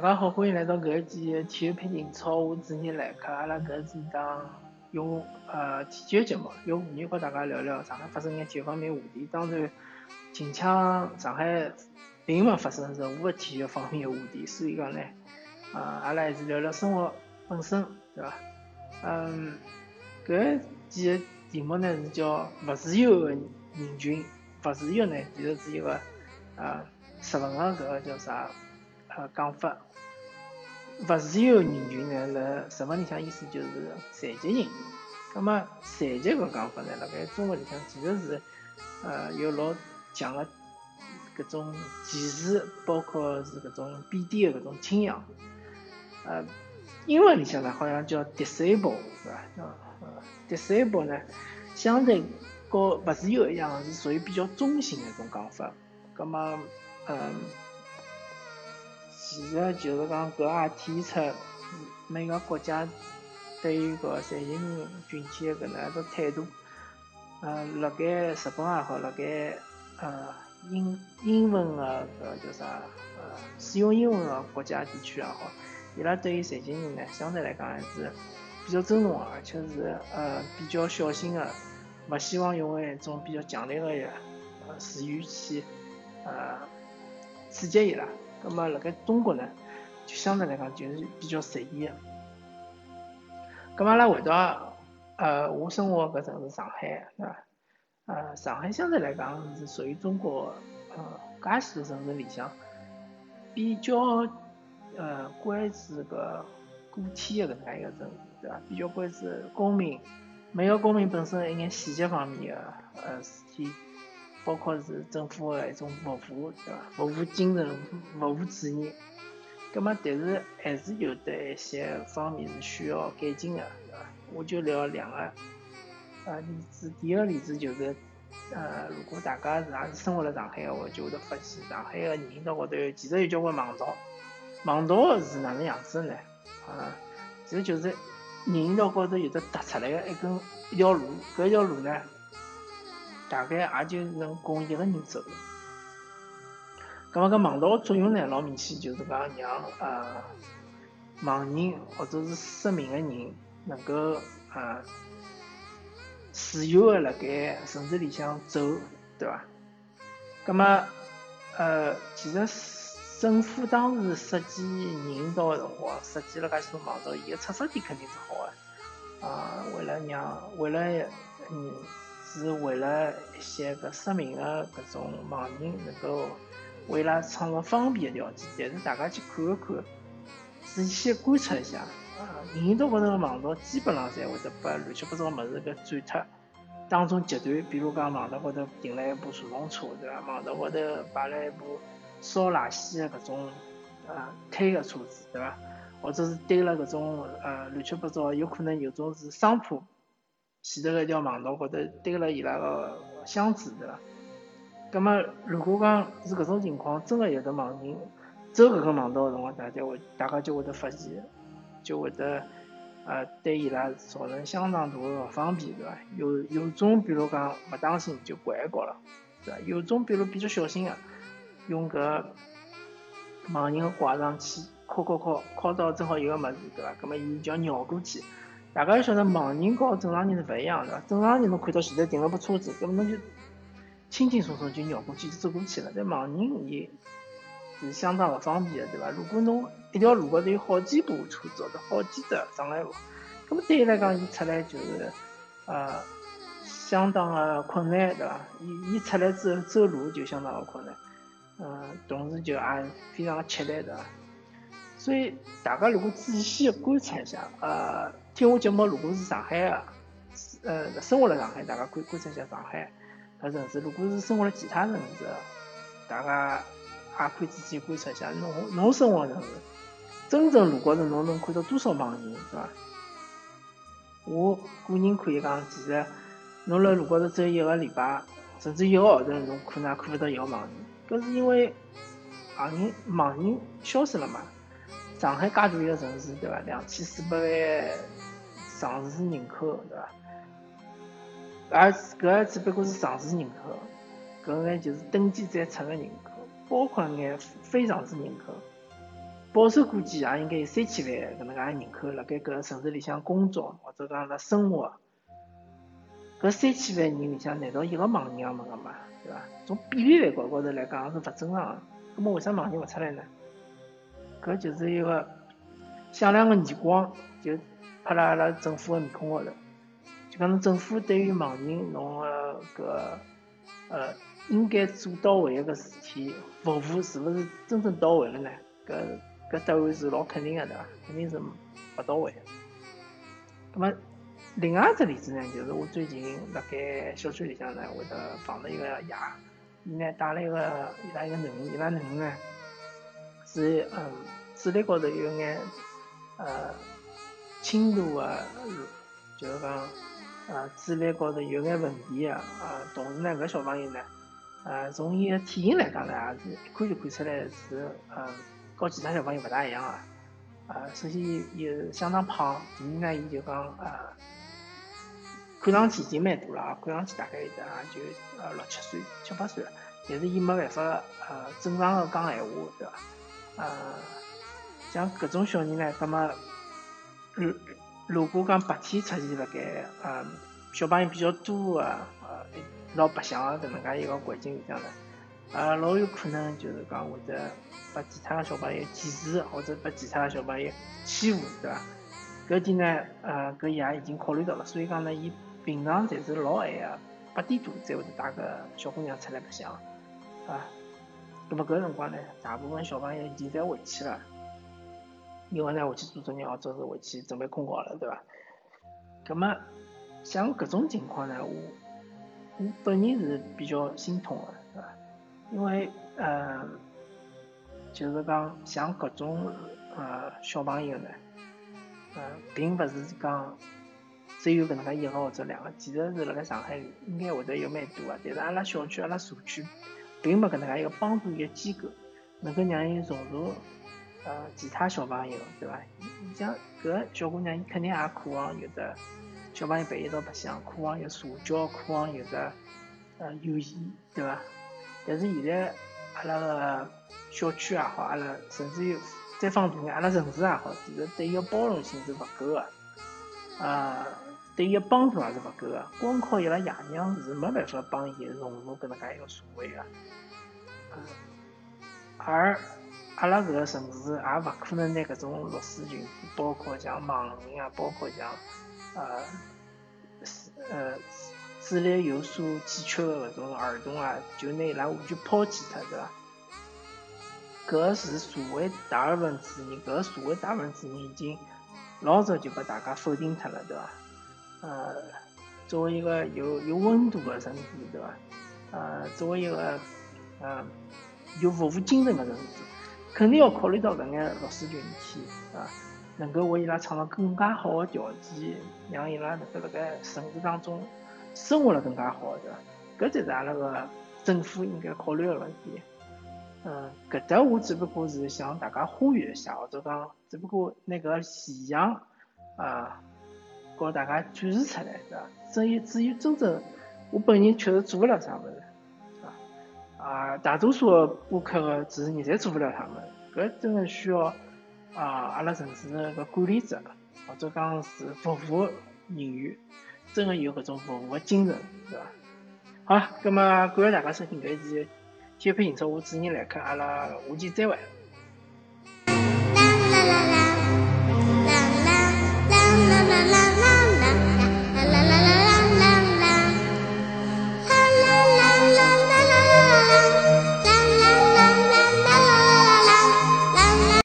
大家好，欢迎来到搿一期体育配景超，我主持人来客。阿拉搿是一档用呃体育节目，用妇女和大家聊聊上海发生眼体育方面话题。当然，近腔上海并没发生任何体育方面的话题，所以讲呢，啊，阿拉还是聊聊生活本身，对伐？嗯，搿几个题目呢是叫勿自由的人群，勿自由呢其实是一个啊日文的搿个叫啥？呃，讲法，勿自由人群呢，辣日文里向意思就是残疾人。那么残疾个讲法呢，辣盖中国里向其实是呃有老强个搿种歧视，包括是搿种贬低的搿种倾向。呃，英文里向呢好像叫 disable，是伐？呃，disable 呢，相对和勿自由一样，是属于比较中性的一种讲法。葛么，嗯。其实就是讲，搿也体现出每个国家对于搿残疾人群体的搿能一种态度。呃，辣盖日本也好，辣盖呃英英文的搿叫啥呃使用英文的国家地区也好，伊拉对于残疾人呢，相对来讲还是比较尊重的，而且是呃比较小心的，勿希望用一种比较强烈的呃词语去呃刺激伊拉。那么，辣盖中国呢，就相对来讲就是比较随意的。咁阿拉回到呃，我生活搿城市上海，对伐？呃，上海相对来讲是属于中国呃介许多城市里向比较呃关注搿个体的搿能介一个城市，对伐？比较关注公民，每个公民本身一眼细节方面的呃事体。包括是政府的一种服务，对伐？服务精神、服务主义。葛么，但是还是有的一些方面是需要改进的，对伐？我就聊两个呃例子。第一个例子就是，呃，如果大家是也是生活在上海的话，就会得发现上海的人行道高头其实有交关盲道。盲道是哪能样子呢？啊，其实就是人行道高头有的凸出来的一根一条路，搿一条路呢？大概也就能供一个人走。咁么搿盲道个作用呢，老明显就是讲让呃盲人或者是失明个人能够呃自由个辣盖城市里向走，对伐？咁么呃，其实政府当时设计人道个辰光，设计了介许多盲道，伊个出发点肯定是好个，啊，为了让为了嗯。是为了一些个失明的搿种盲人能够为伊拉创造方便的条件，但是大家去看一看，仔细观察一下，啊，人道高头个盲道基本上侪会得把乱七八糟物事给斩脱，当中截断，比如讲盲道高头停了一部顺风车，对伐？盲道高头摆了一部烧垃圾的搿种啊推个车子，对伐？或者是堆了搿种呃乱七八糟，有可能有种是商铺。前头个一条盲道高头堆了伊拉个箱子，对伐？葛末如果讲是搿种情况，真个有的盲人走搿个盲道个辰光，大家会大家就会得发现，就会得呃对伊拉造成相当大个勿方便，对伐？有有种比如讲勿当心就拐一角了，对伐？有种比如比较小心个，用搿盲人个拐杖去敲敲敲，敲到正好有个物事，对伐？葛末伊就要绕过去。大家要晓得，盲人和正常人是勿一样的。正常人侬看到前头停了部车子，搿么侬就轻轻松松就绕过去就走过去了。但盲人伊是相当勿方便的，对伐？如果侬一条路高头有好几部车子或者好几只障碍物，那么对伊来讲，伊出来就是呃相当的困难，对伐？伊伊出来之后走路就相当的困难，嗯，同时就也非常的吃力，对伐？所以大家如果仔细观察一下，呃。听我节目，如果是上海的，呃，生活在上海，大家可以观察一下上海搿城市。如果是生活在其他城市，大家也可以仔细观察一下，侬侬生活城市，真正路高头侬能看到多少盲人，是伐？我个人可以讲，其实侬辣路高头走一个礼拜，甚至一个号头，侬可能也看勿到一个盲人。搿是因为盲人盲人消失了嘛？上海介大一个城市，对伐？两千四百万。上市人口对伐？而搿只不过是上市人口，搿眼就是登记在册个人口，包括眼非常市人口，保守估计也应该有三千万搿能介人口辣盖搿城市里向工作或者讲辣生活。搿三千万人里向，难道一个盲人也没个嘛？对伐？从比例来高高头来讲是勿正常个。葛末为啥盲人勿出来呢？搿就是一个响亮个耳光，就拍辣阿拉政府个面孔高头。就讲侬政府对于盲人侬个搿呃应该做到位个事体服务是勿是真正到位了呢？搿搿答案是老肯定个对伐？肯定是勿到位。葛末另外一只例子呢，就是我最近辣盖小区里向呢，会得碰到一个爷，伊呢带了一个伊拉一个囡恩，伊拉囡恩呢是嗯智力高头有眼呃轻度个，就是讲呃智力高头有眼问题个啊，同时呢搿小朋友呢，呃从伊个体型来讲呢，也是一看就看出来是嗯和其他小朋友勿大一样个，啊首先伊相当胖，第二呢伊就讲呃。看上去已经蛮大了啊，看上去大概有得啊，就呃六七岁、七八岁了。但是伊没办法呃正常的讲闲话，对伐？呃，像搿种小人呢，葛末如如果讲白天出现辣盖呃小朋友比较多个呃老白相个搿能介一个环境里向呢，呃老有可能就是讲会得把其他个小朋友歧视，或者把其他个小朋友欺负，对伐？搿点呢，呃搿爷已经考虑到了，所以讲呢，伊。平常侪是老晚个，八点多才会得带个小姑娘出来白相，啊，那么搿辰光呢，大部分小朋友现在回去了，因为呢回去做作业或者是回去准备困觉了，对伐？那么像搿种情况呢，我我本人是比较心痛个，对伐？因为呃，就是讲像搿种呃小朋友呢，呃，并勿是讲。只有搿能介一个或者两个，其实是辣盖上海应该会得有蛮多个，但是阿拉小区、阿拉社区并没搿能介一个帮助伊个机构，能够让伊融入呃其他小朋友，对伐？像搿小姑娘，伊肯定也渴望有的小朋友陪伊一道白相，渴望有社交，渴望有的呃友谊，对伐？但是现在阿拉个小区也好，阿拉甚至于再放大眼，阿拉城市也好，其实对伊个包容性是勿够个，啊。对伊个帮助也是勿够个，光靠伊拉爷娘是没办法帮伊融入搿能介一个社会个。而阿拉搿个城市也勿可能拿搿种弱势群体，包括像盲人啊，包括像呃呃智力有所欠缺个搿种儿童啊，就拿伊拉完全抛弃脱，对伐？搿是社会大部分主人，搿社会大部分主人已经老早就被大家否定脱了，对伐？呃，作为一个有有温度的城市，对吧？呃，作为一个呃有服务精神的城市，肯定要考虑到搿眼弱势群体啊，能够为伊拉创造更加好的条件，让伊拉能够辣盖城市当中生活了更加好，对吧？搿才是阿拉个政府应该考虑的问题。嗯，搿搭我只不过是向大家呼吁一下，或者讲，只不过那个现象啊。告大家展示出来，是吧？至于至于真正，我本人确实做不了啥物事，是吧？啊，大多数播客的主持人侪做不了啥物事，搿真的需要啊，阿拉城市的个管理者或者讲是服务人员，真的有搿种服务的精神，是吧？好，葛末感谢大家收听搿一期体育配音车，我主持人来客，阿拉下期再会。